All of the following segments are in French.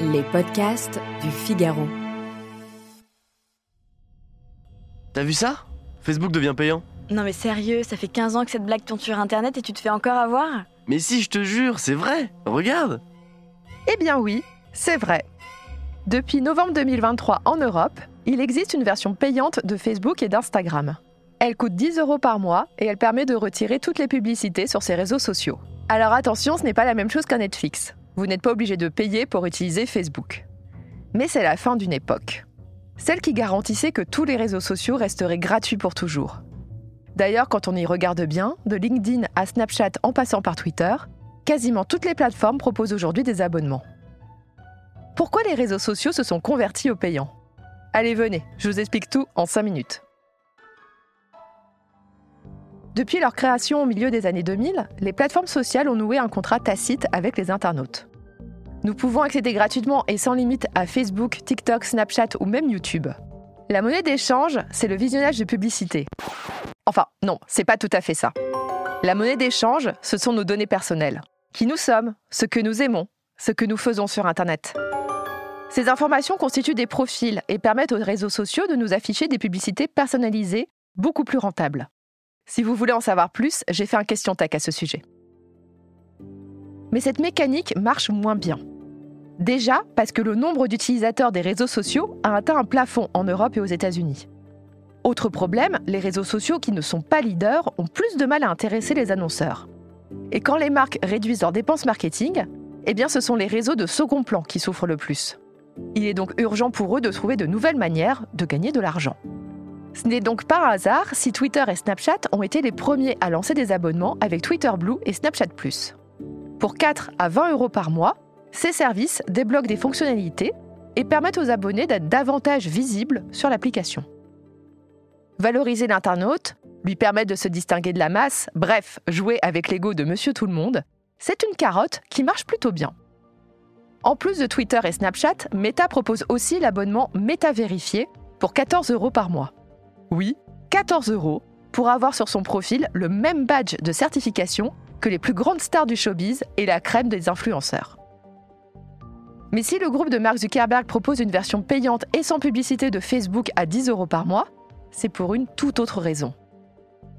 Les podcasts du Figaro. T'as vu ça? Facebook devient payant. Non mais sérieux, ça fait 15 ans que cette blague tourne sur internet et tu te fais encore avoir? Mais si, je te jure, c'est vrai. Regarde. Eh bien oui, c'est vrai. Depuis novembre 2023 en Europe, il existe une version payante de Facebook et d'Instagram. Elle coûte 10 euros par mois et elle permet de retirer toutes les publicités sur ces réseaux sociaux. Alors attention, ce n'est pas la même chose qu'un Netflix. Vous n'êtes pas obligé de payer pour utiliser Facebook. Mais c'est la fin d'une époque. Celle qui garantissait que tous les réseaux sociaux resteraient gratuits pour toujours. D'ailleurs, quand on y regarde bien, de LinkedIn à Snapchat en passant par Twitter, quasiment toutes les plateformes proposent aujourd'hui des abonnements. Pourquoi les réseaux sociaux se sont convertis au payant Allez, venez, je vous explique tout en 5 minutes. Depuis leur création au milieu des années 2000, les plateformes sociales ont noué un contrat tacite avec les internautes. Nous pouvons accéder gratuitement et sans limite à Facebook, TikTok, Snapchat ou même YouTube. La monnaie d'échange, c'est le visionnage de publicité. Enfin, non, c'est pas tout à fait ça. La monnaie d'échange, ce sont nos données personnelles. Qui nous sommes, ce que nous aimons, ce que nous faisons sur Internet. Ces informations constituent des profils et permettent aux réseaux sociaux de nous afficher des publicités personnalisées beaucoup plus rentables. Si vous voulez en savoir plus, j'ai fait un question tech à ce sujet. Mais cette mécanique marche moins bien. Déjà parce que le nombre d'utilisateurs des réseaux sociaux a atteint un plafond en Europe et aux États-Unis. Autre problème, les réseaux sociaux qui ne sont pas leaders ont plus de mal à intéresser les annonceurs. Et quand les marques réduisent leurs dépenses marketing, eh bien ce sont les réseaux de second plan qui souffrent le plus. Il est donc urgent pour eux de trouver de nouvelles manières de gagner de l'argent. Ce n'est donc pas un hasard si Twitter et Snapchat ont été les premiers à lancer des abonnements avec Twitter Blue et Snapchat Plus. Pour 4 à 20 euros par mois, ces services débloquent des fonctionnalités et permettent aux abonnés d'être davantage visibles sur l'application. Valoriser l'internaute, lui permettre de se distinguer de la masse, bref, jouer avec l'ego de Monsieur Tout le Monde, c'est une carotte qui marche plutôt bien. En plus de Twitter et Snapchat, Meta propose aussi l'abonnement Meta Vérifié pour 14 euros par mois. Oui, 14 euros pour avoir sur son profil le même badge de certification que les plus grandes stars du showbiz et la crème des influenceurs. Mais si le groupe de Mark Zuckerberg propose une version payante et sans publicité de Facebook à 10 euros par mois, c'est pour une toute autre raison.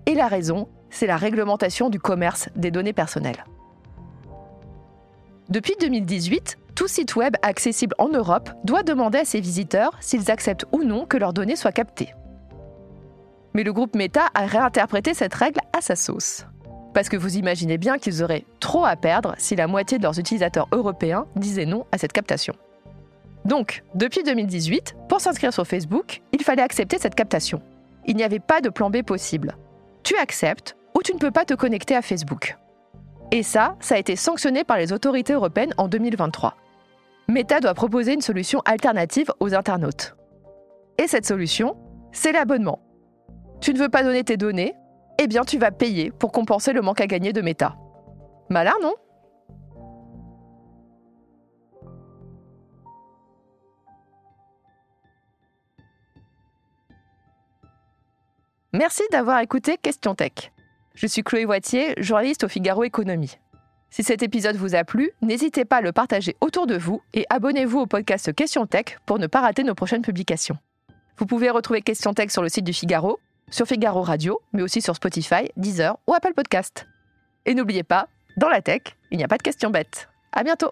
Et la raison, c'est la réglementation du commerce des données personnelles. Depuis 2018, tout site web accessible en Europe doit demander à ses visiteurs s'ils acceptent ou non que leurs données soient captées. Mais le groupe Meta a réinterprété cette règle à sa sauce. Parce que vous imaginez bien qu'ils auraient trop à perdre si la moitié de leurs utilisateurs européens disaient non à cette captation. Donc, depuis 2018, pour s'inscrire sur Facebook, il fallait accepter cette captation. Il n'y avait pas de plan B possible. Tu acceptes ou tu ne peux pas te connecter à Facebook. Et ça, ça a été sanctionné par les autorités européennes en 2023. Meta doit proposer une solution alternative aux internautes. Et cette solution, c'est l'abonnement. Tu ne veux pas donner tes données Eh bien, tu vas payer pour compenser le manque à gagner de Meta. Malin, non? Merci d'avoir écouté Question Tech. Je suis Chloé Voitier, journaliste au Figaro Économie. Si cet épisode vous a plu, n'hésitez pas à le partager autour de vous et abonnez-vous au podcast Question Tech pour ne pas rater nos prochaines publications. Vous pouvez retrouver Question Tech sur le site du Figaro, sur Figaro Radio, mais aussi sur Spotify, Deezer ou Apple Podcast. Et n'oubliez pas, dans la tech, il n'y a pas de questions bêtes. À bientôt!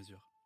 mesure.